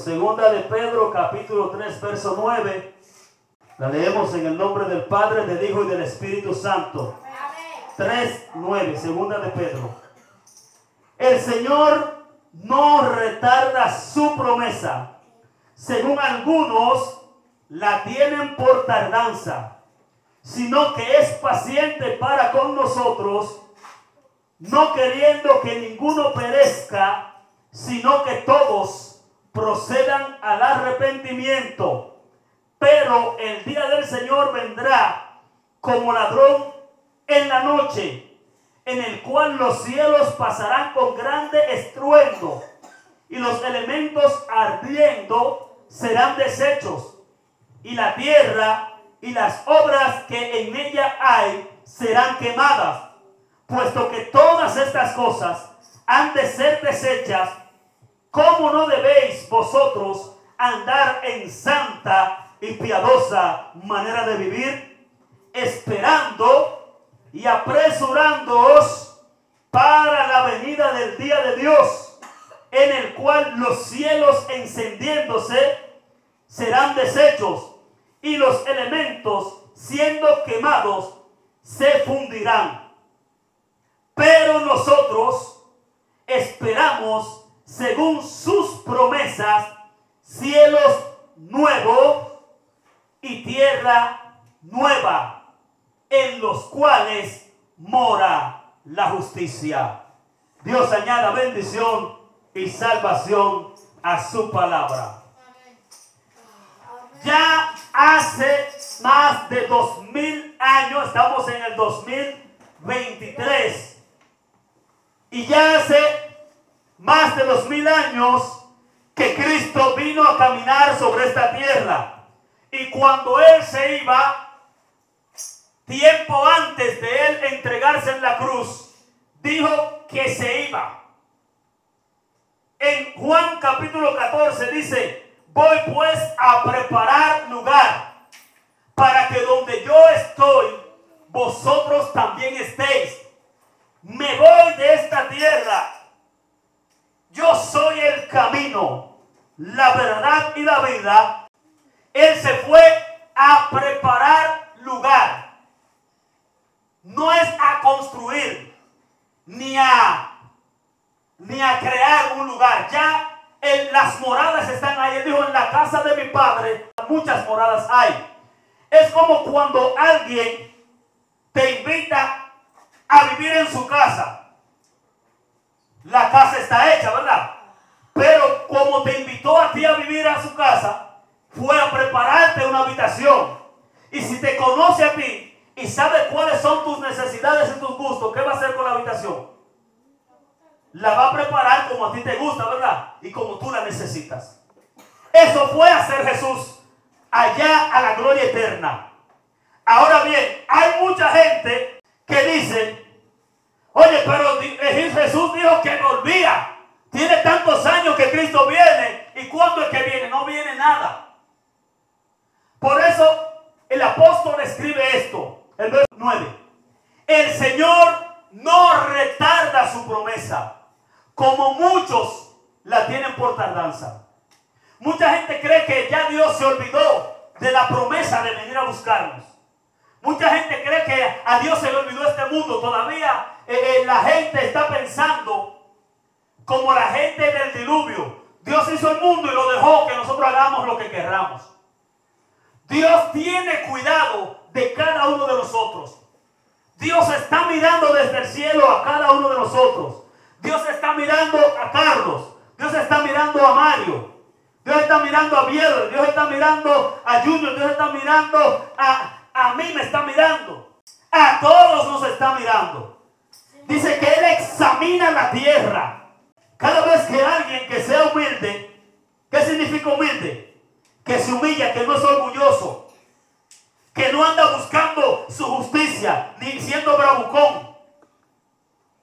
Segunda de Pedro, capítulo 3, verso 9. La leemos en el nombre del Padre, del Hijo y del Espíritu Santo. 3, 9. Segunda de Pedro. El Señor no retarda su promesa. Según algunos la tienen por tardanza, sino que es paciente para con nosotros, no queriendo que ninguno perezca, sino que todos procedan al arrepentimiento. Pero el día del Señor vendrá como ladrón en la noche, en el cual los cielos pasarán con grande estruendo y los elementos ardiendo serán deshechos y la tierra y las obras que en ella hay serán quemadas, puesto que todas estas cosas han de ser deshechas ¿Cómo no debéis vosotros andar en santa y piadosa manera de vivir, esperando y apresurándoos para la venida del día de Dios, en el cual los cielos encendiéndose serán deshechos y los elementos siendo quemados se fundirán. Pero nosotros esperamos según sus promesas, cielos nuevos y tierra nueva, en los cuales mora la justicia. Dios añada bendición y salvación a su palabra. Ya hace más de dos mil años, estamos en el 2023, y ya hace más de dos mil años que Cristo vino a caminar sobre esta tierra. Y cuando Él se iba, tiempo antes de Él entregarse en la cruz, dijo que se iba. En Juan capítulo 14 dice, voy pues a preparar lugar para que donde yo estoy, vosotros también estéis. Me voy de esta tierra yo soy el camino, la verdad y la vida, Él se fue a preparar lugar. No es a construir, ni a, ni a crear un lugar. Ya en las moradas están ahí. Él dijo, en la casa de mi padre muchas moradas hay. Es como cuando alguien te invita a vivir en su casa. La casa está hecha, ¿verdad? Pero como te invitó a ti a vivir a su casa, fue a prepararte una habitación. Y si te conoce a ti y sabe cuáles son tus necesidades y tus gustos, ¿qué va a hacer con la habitación? La va a preparar como a ti te gusta, ¿verdad? Y como tú la necesitas. Eso fue hacer Jesús allá a la gloria eterna. Ahora bien, hay mucha gente que dice, Oye, pero dijo que volvía. Tiene tantos años que Cristo viene. ¿Y cuándo es que viene? No viene nada. Por eso el apóstol escribe esto, el verso 9. El Señor no retarda su promesa, como muchos la tienen por tardanza. Mucha gente cree que ya Dios se olvidó de la promesa de venir a buscarnos. Mucha gente cree que a Dios se le olvidó este mundo. Todavía eh, eh, la gente está pensando como la gente del diluvio. Dios hizo el mundo y lo dejó que nosotros hagamos lo que querramos. Dios tiene cuidado de cada uno de nosotros. Dios está mirando desde el cielo a cada uno de nosotros. Dios está mirando a Carlos. Dios está mirando a Mario. Dios está mirando a Viedo. Dios está mirando a Junior. Dios está mirando a, a mí me está mirando. A todos nos está mirando. Dice que Él examina la tierra Cada vez que alguien que sea humilde, ¿qué significa humilde? Que se humilla, que no es orgulloso, que no anda buscando su justicia, ni siendo bravucón,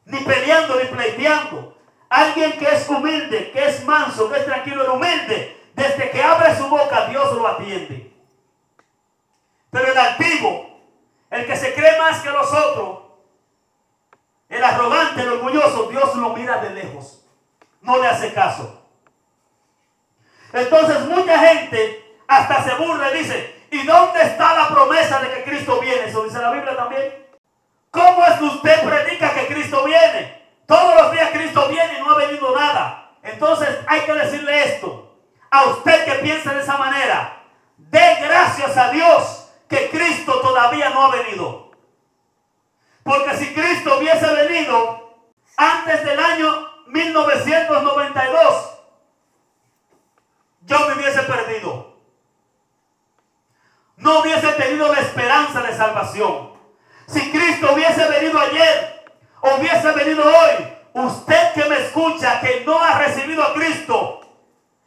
ni peleando, ni pleiteando. Alguien que es humilde, que es manso, que es tranquilo y humilde, desde que abre su boca, Dios lo atiende. Pero el altivo, el que se cree más que los otros, el arrogante, el orgulloso, Dios lo mira de lejos. No le hace caso. Entonces mucha gente hasta se burla y dice, ¿y dónde está la promesa de que Cristo viene? Eso dice la Biblia también. ¿Cómo es que usted predica que Cristo viene? Todos los días Cristo viene y no ha venido nada. Entonces hay que decirle esto. A usted que piensa de esa manera, dé gracias a Dios que Cristo todavía no ha venido. Porque si Cristo hubiese venido antes del año 1992, yo me hubiese perdido. No hubiese tenido la esperanza de salvación. Si Cristo hubiese venido ayer, hubiese venido hoy, usted que me escucha, que no ha recibido a Cristo,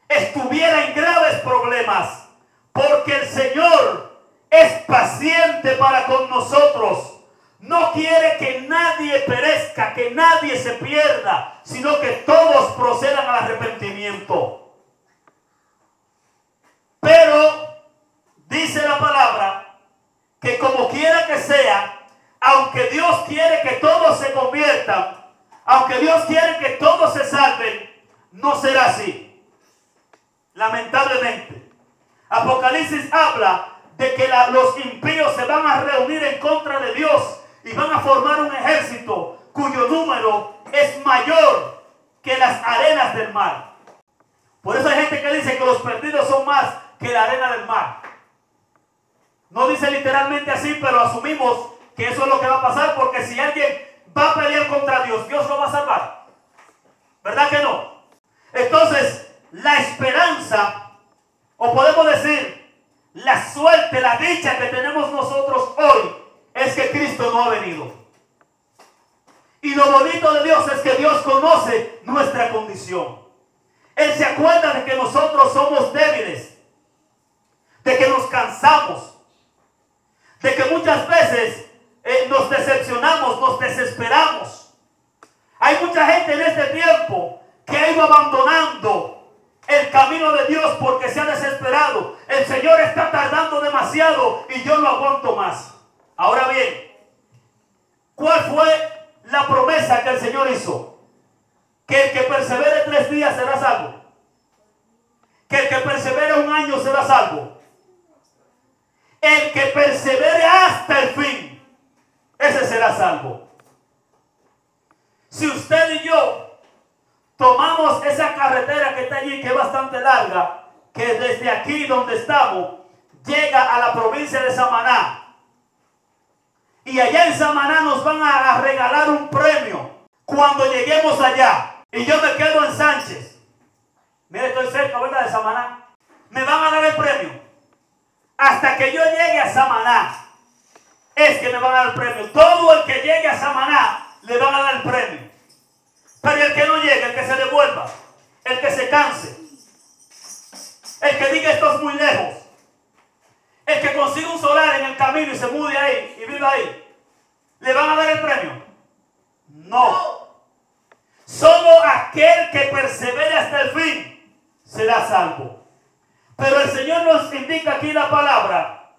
estuviera en graves problemas. Porque el Señor es paciente para con nosotros no quiere que nadie perezca, que nadie se pierda, sino que todos procedan al arrepentimiento. Pero dice la palabra que como quiera que sea, aunque Dios quiere que todos se conviertan, aunque Dios quiere que todos se salven, no será así. Lamentablemente. Apocalipsis habla de que los impíos se van a reunir en contra de Dios y van a formar un ejército cuyo número es mayor que las arenas del mar. Por eso hay gente que dice que los perdidos son más que la arena del mar. No dice literalmente así, pero asumimos que eso es lo que va a pasar porque si alguien va a pelear contra Dios, Dios lo va a salvar. ¿Verdad que no? Entonces, la esperanza, o podemos decir, la suerte, la dicha que tenemos nosotros hoy, es que Cristo no ha venido. Y lo bonito de Dios es que Dios conoce nuestra condición. Él se acuerda de que nosotros somos débiles, de que nos cansamos, de que muchas veces eh, nos decepcionamos, nos desesperamos. Hay mucha gente en este tiempo que ha ido abandonando el camino de Dios porque se ha desesperado. El Señor está tardando demasiado y yo no aguanto más. Ahora bien, ¿cuál fue la promesa que el Señor hizo? Que el que persevere tres días será salvo. Que el que persevere un año será salvo. El que persevere hasta el fin, ese será salvo. Si usted y yo esa carretera que está allí, que es bastante larga, que desde aquí donde estamos, llega a la provincia de Samaná, y allá en Samaná nos van a regalar un premio cuando lleguemos allá. Y yo me quedo en Sánchez. Mire, estoy cerca, ¿verdad? De Samaná. Me van a dar el premio. Hasta que yo llegue a Samaná. Es que me van a dar el premio. Todo el que llegue a Samaná le van a dar el premio. Pero el que no llegue, el que se devuelva, el que se canse, el que diga esto es muy lejos, el que consiga un solar en el camino y se mude ahí y viva ahí, ¿le van a dar el premio? No. Solo aquel que persevere hasta el fin será salvo. Pero el Señor nos indica aquí la palabra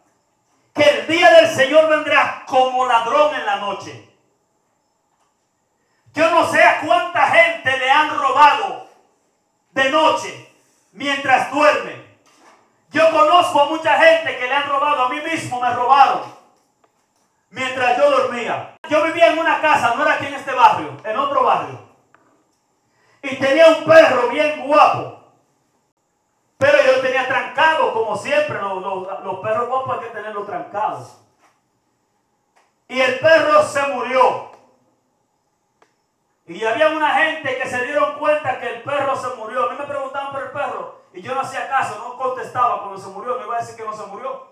que el día del Señor vendrá como ladrón en la noche. No sé a cuánta gente le han robado de noche mientras duermen. Yo conozco a mucha gente que le han robado, a mí mismo me robaron mientras yo dormía. Yo vivía en una casa, no era aquí en este barrio, en otro barrio. Y tenía un perro bien guapo. Pero yo tenía trancado, como siempre, los, los perros guapos hay que tenerlos trancados. Y el perro se murió. Y había una gente que se dieron cuenta que el perro se murió. A mí me preguntaban por el perro y yo no hacía caso, no contestaba cuando se murió. No iba a decir que no se murió.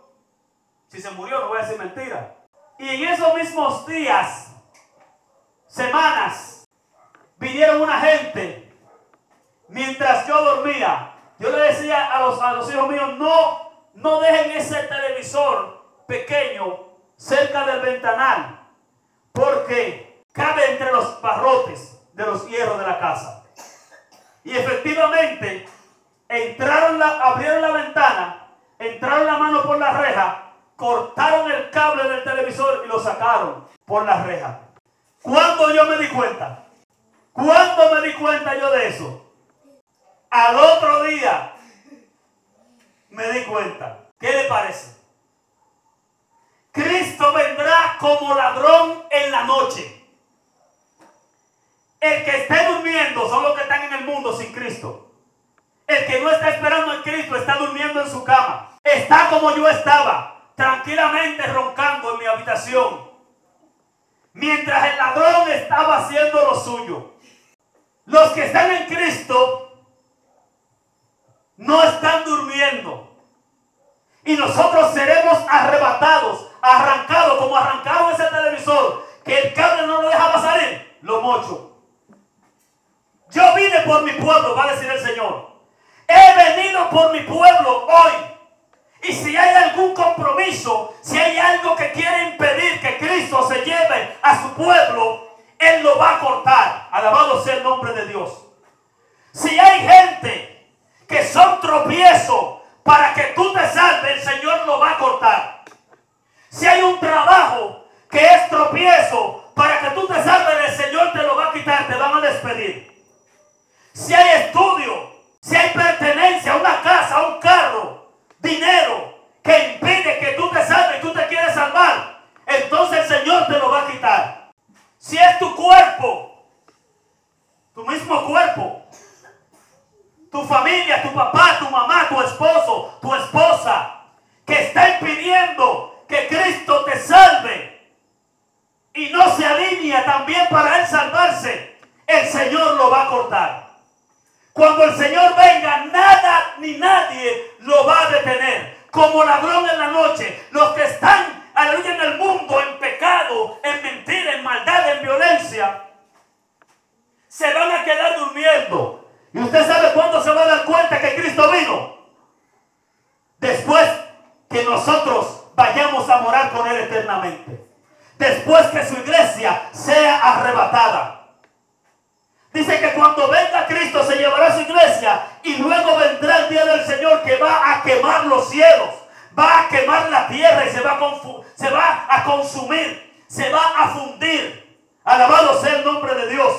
Si se murió, no voy a decir mentira. Y en esos mismos días, semanas, vinieron una gente mientras yo dormía. Yo le decía a los, a los hijos míos, no, no dejen ese televisor pequeño cerca del ventanal. Porque cabe entre los barrotes de los hierros de la casa. Y efectivamente, entraron la, abrieron la ventana, entraron la mano por la reja, cortaron el cable del televisor y lo sacaron por la reja. ¿Cuándo yo me di cuenta? ¿Cuándo me di cuenta yo de eso? Al otro día me di cuenta. ¿Qué le parece? Cristo vendrá como ladrón en la noche. El que esté durmiendo son los que están en el mundo sin Cristo. El que no está esperando en Cristo está durmiendo en su cama. Está como yo estaba, tranquilamente roncando en mi habitación. Mientras el ladrón estaba haciendo lo suyo. Los que están en Cristo no están durmiendo. Y nosotros seremos arrebatados, arrancados, como arrancaron ese televisor, que el cable no lo dejaba salir, lo mocho. Yo vine por mi pueblo, va a decir el Señor. He venido por mi pueblo hoy. Y si hay algún compromiso, si hay algo que quiere impedir que Cristo se lleve a su pueblo, Él lo va a cortar. Alabado sea el nombre de Dios. Si hay gente que son tropiezos para que tú te salves, el Señor lo va a cortar. Si hay un trabajo que es tropiezo, para que tú te salves, el Señor te lo va a quitar, te van a despedir. Si hay estudio, si hay pertenencia, una casa, un carro, dinero, que impide que tú te salves y tú te quieres salvar, entonces el Señor te lo va a quitar. Si es tu cuerpo, tu mismo cuerpo, tu familia, tu papá, tu mamá, tu esposo, tu esposa, que está impidiendo que Cristo te salve y no se alinea también para él salvarse, el Señor lo va a cortar. Cuando el Señor venga, nada ni nadie lo va a detener. Como ladrón en la noche, los que están aleluya en el mundo, en pecado, en mentira, en maldad, en violencia, se van a quedar durmiendo ¿Y usted sabe cuándo se va a dar cuenta que Cristo vino? Después que nosotros vayamos a morar con Él eternamente. Después que su iglesia sea arrebatada. Dice que cuando venga Cristo se llevará su iglesia y luego vendrá el día del Señor que va a quemar los cielos, va a quemar la tierra y se va a, se va a consumir, se va a fundir. Alabado sea el nombre de Dios.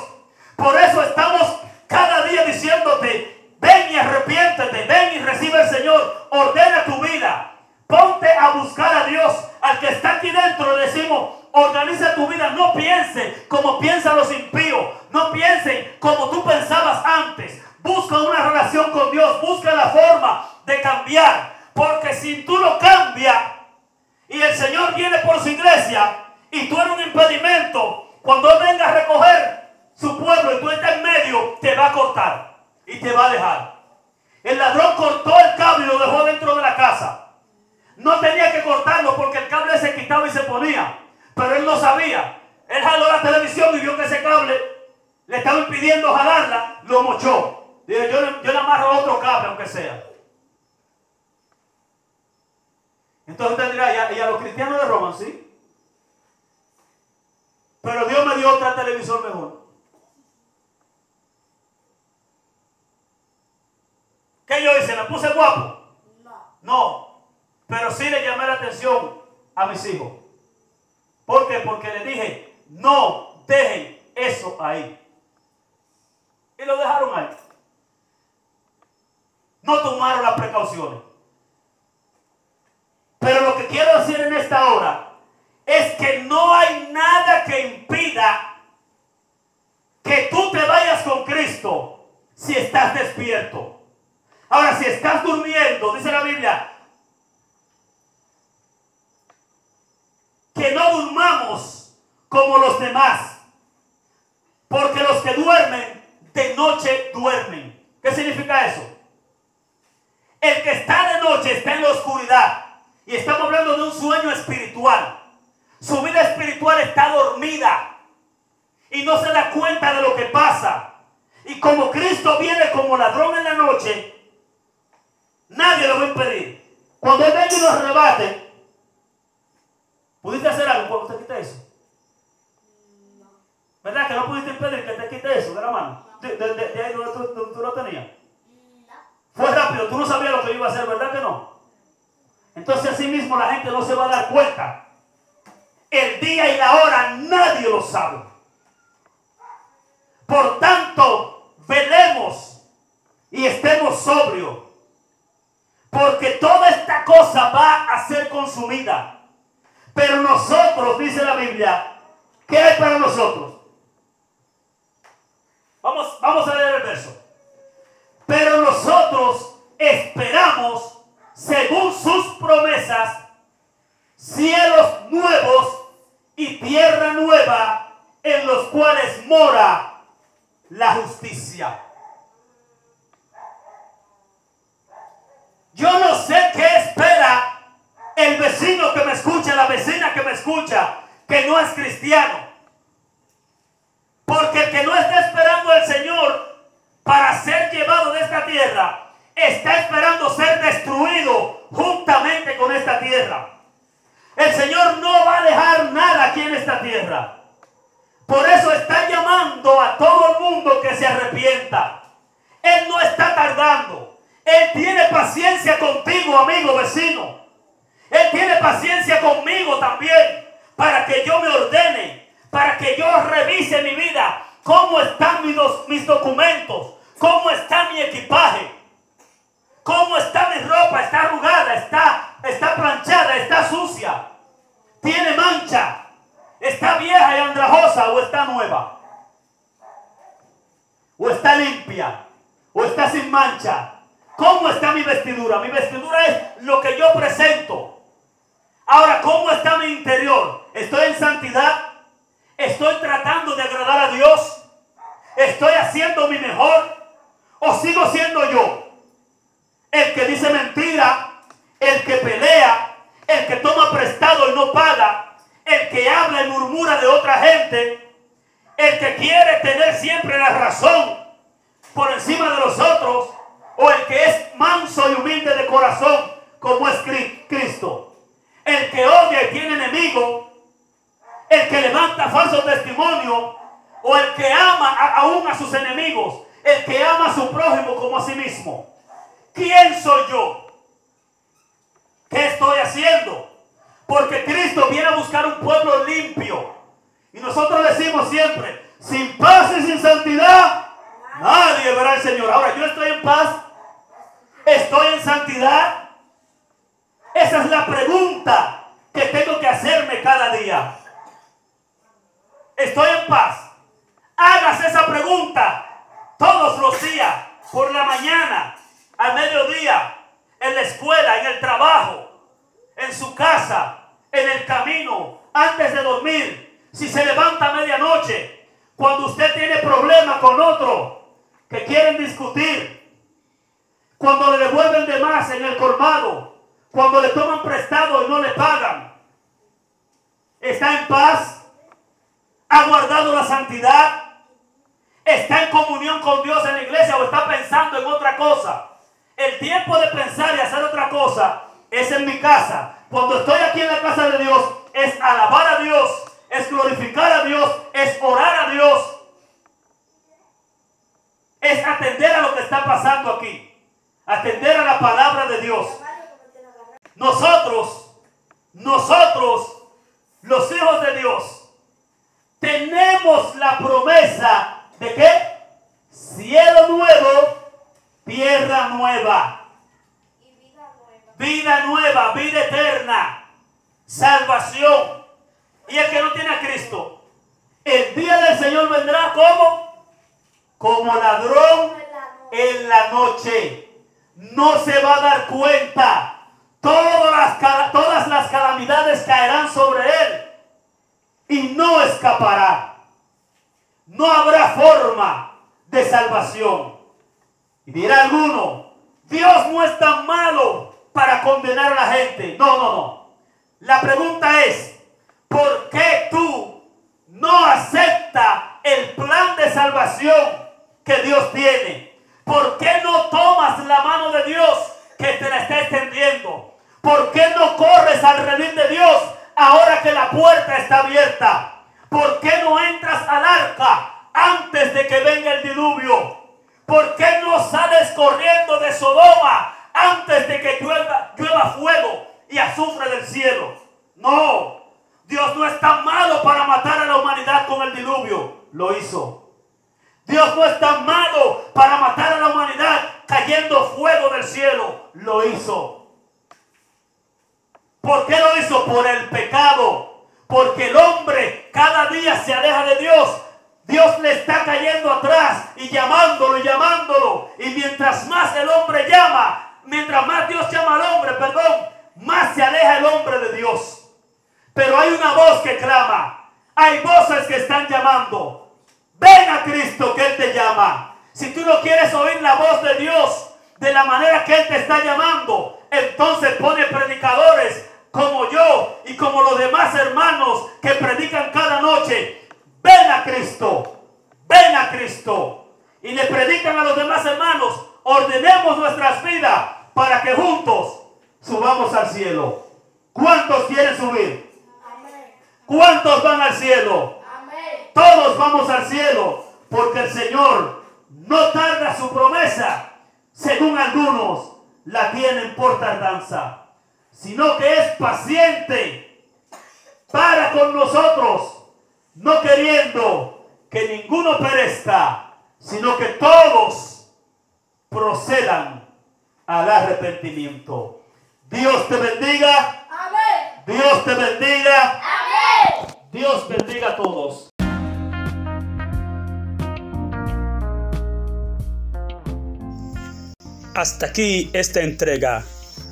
Por eso estamos cada día diciéndote, ven y arrepiéntete, ven y recibe el Señor, ordena tu vida, ponte a buscar a Dios. Al que está aquí dentro le decimos, organiza tu vida, no piense como piensan los impíos, no piensen como tú pensabas antes. Busca una relación con Dios, busca la forma de cambiar, porque si tú lo cambias y el Señor viene por su iglesia y tú eres un impedimento, cuando Él venga a recoger su pueblo y tú estás en medio, te va a cortar y te va a dejar. El ladrón cortó el cable y lo dejó dentro de la casa. No tenía que cortarlo porque el cable se quitaba y se ponía. Pero él no sabía. Él jaló la televisión y vio que ese cable le estaba impidiendo jalarla, lo mochó. Dijo, yo, yo le amarro otro cable aunque sea. Entonces usted dirá, ¿y a, los cristianos le roban? Sí. Pero Dios me dio otra televisor mejor. ¿Qué yo hice? ¿Me puse guapo? No. No. Pero sí le llamé la atención a mis hijos. ¿Por qué? Porque le dije, no dejen eso ahí. Y lo dejaron ahí. No tomaron las precauciones. Pero lo que quiero decir en esta hora es que no hay nada que impida que tú te vayas con Cristo si estás despierto. Ahora, si estás durmiendo, dice la Biblia, que no durmamos como los demás. Porque los que duermen, de noche duermen. ¿Qué significa eso? El que está de noche está en la oscuridad. Y estamos hablando de un sueño espiritual. Su vida espiritual está dormida. Y no se da cuenta de lo que pasa. Y como Cristo viene como ladrón en la noche, Nadie lo va a impedir. Cuando Él venga y nos arrebate, ¿Pudiste hacer algo cuando te quite eso? ¿Verdad que no pudiste impedir que te quite eso de la mano? De, de- de- de ahí donde tú, donde tú lo tenías. Fue rápido, tú no sabías lo que iba a hacer, ¿verdad que no? Entonces así mismo la gente no se va a dar cuenta. El día y la hora nadie lo sabe. Por tanto, velemos y estemos sobrios. Porque toda esta cosa va a ser consumida. Pero nosotros, dice la Biblia, ¿qué hay para nosotros? Vamos, vamos a leer el verso. Pero nosotros esperamos, según sus promesas, cielos nuevos y tierra nueva en los cuales mora la justicia. Yo no sé qué espera el vecino que me escucha, que no es cristiano. Porque el que no está esperando al Señor para ser llevado de esta tierra, está esperando ser destruido juntamente con esta tierra. El Señor no va a dejar nada aquí en esta tierra. Por eso está llamando a todo el mundo que se arrepienta. Él no está tardando. Él tiene paciencia contigo, amigo vecino. Él tiene paciencia conmigo también para que yo me ordene, para que yo revise mi vida, cómo están mis, mis documentos, cómo está mi equipaje, cómo está mi ropa, está arrugada, está, está planchada, está sucia, tiene mancha, está vieja y andrajosa o está nueva, o está limpia, o está sin mancha. ¿Cómo está mi vestidura? Mi vestidura es lo que yo presento. Ahora, ¿cómo está mi interior? ¿Estoy en santidad? ¿Estoy tratando de agradar a Dios? ¿Estoy haciendo mi mejor? ¿O sigo siendo yo? El que dice mentira, el que pelea, el que toma prestado y no paga, el que habla y murmura de otra gente, el que quiere tener siempre la razón por encima de los otros, o el que es manso y humilde de corazón, como es Cri- Cristo. El que odia y tiene enemigo, el que levanta falso testimonio, o el que ama aún a sus enemigos, el que ama a su prójimo como a sí mismo. ¿Quién soy yo? ¿Qué estoy haciendo? Porque Cristo viene a buscar un pueblo limpio. Y nosotros decimos siempre, sin paz y sin santidad, nadie verá al Señor. Ahora, yo estoy en paz, estoy en santidad. Esa es la pregunta que tengo que hacerme cada día. Estoy en paz. Hágase esa pregunta todos los días, por la mañana, al mediodía, en la escuela, en el trabajo, en su casa, en el camino, antes de dormir, si se levanta a medianoche, cuando usted tiene problemas con otro que quieren discutir, cuando le devuelven de más en el colmado, cuando le toman prestado y no le pagan, está en paz, ha guardado la santidad, está en comunión con Dios en la iglesia o está pensando en otra cosa. El tiempo de pensar y hacer otra cosa es en mi casa. Cuando estoy aquí en la casa de Dios, es alabar a Dios, es glorificar a Dios, es orar a Dios, es atender a lo que está pasando aquí, atender a la palabra de Dios. Nosotros, nosotros, los hijos de Dios, tenemos la promesa de que cielo nuevo, tierra nueva, nueva. vida nueva, vida eterna, salvación. Y el que no tiene a Cristo, el día del Señor vendrá como como ladrón en la noche. No se va a dar cuenta. Todas las, todas las calamidades caerán sobre él y no escapará. No habrá forma de salvación. Y dirá alguno, Dios no es tan malo para condenar a la gente. No, no, no. La pregunta es, ¿por qué tú no aceptas el plan de salvación que Dios tiene? ¿Por qué no tomas la mano de Dios que te la está extendiendo? ¿Por qué no corres al redil de Dios ahora que la puerta está abierta? ¿Por qué no entras al arca antes de que venga el diluvio? ¿Por qué no sales corriendo de Sodoma antes de que llueva, llueva fuego y azufre del cielo? No, Dios no es tan malo para matar a la humanidad con el diluvio. Lo hizo. Dios no es tan malo para matar a la humanidad cayendo fuego del cielo. Lo hizo. ¿Por qué lo hizo? Por el pecado. Porque el hombre cada día se aleja de Dios. Dios le está cayendo atrás y llamándolo y llamándolo. Y mientras más el hombre llama, mientras más Dios llama al hombre, perdón, más se aleja el hombre de Dios. Pero hay una voz que clama. Hay voces que están llamando. Ven a Cristo que Él te llama. Si tú no quieres oír la voz de Dios de la manera que Él te está llamando, entonces pone predicadores como yo y como los demás hermanos que predican cada noche. Ven a Cristo. Ven a Cristo. Y le predican a los demás hermanos. Ordenemos nuestras vidas para que juntos subamos al cielo. ¿Cuántos quieren subir? ¿Cuántos van al cielo? Todos vamos al cielo porque el Señor no tarda su promesa, según algunos la tienen por tardanza, sino que es paciente para con nosotros, no queriendo que ninguno perezca, sino que todos procedan al arrepentimiento. Dios te bendiga. Dios te bendiga. Dios bendiga a todos. Hasta aquí esta entrega.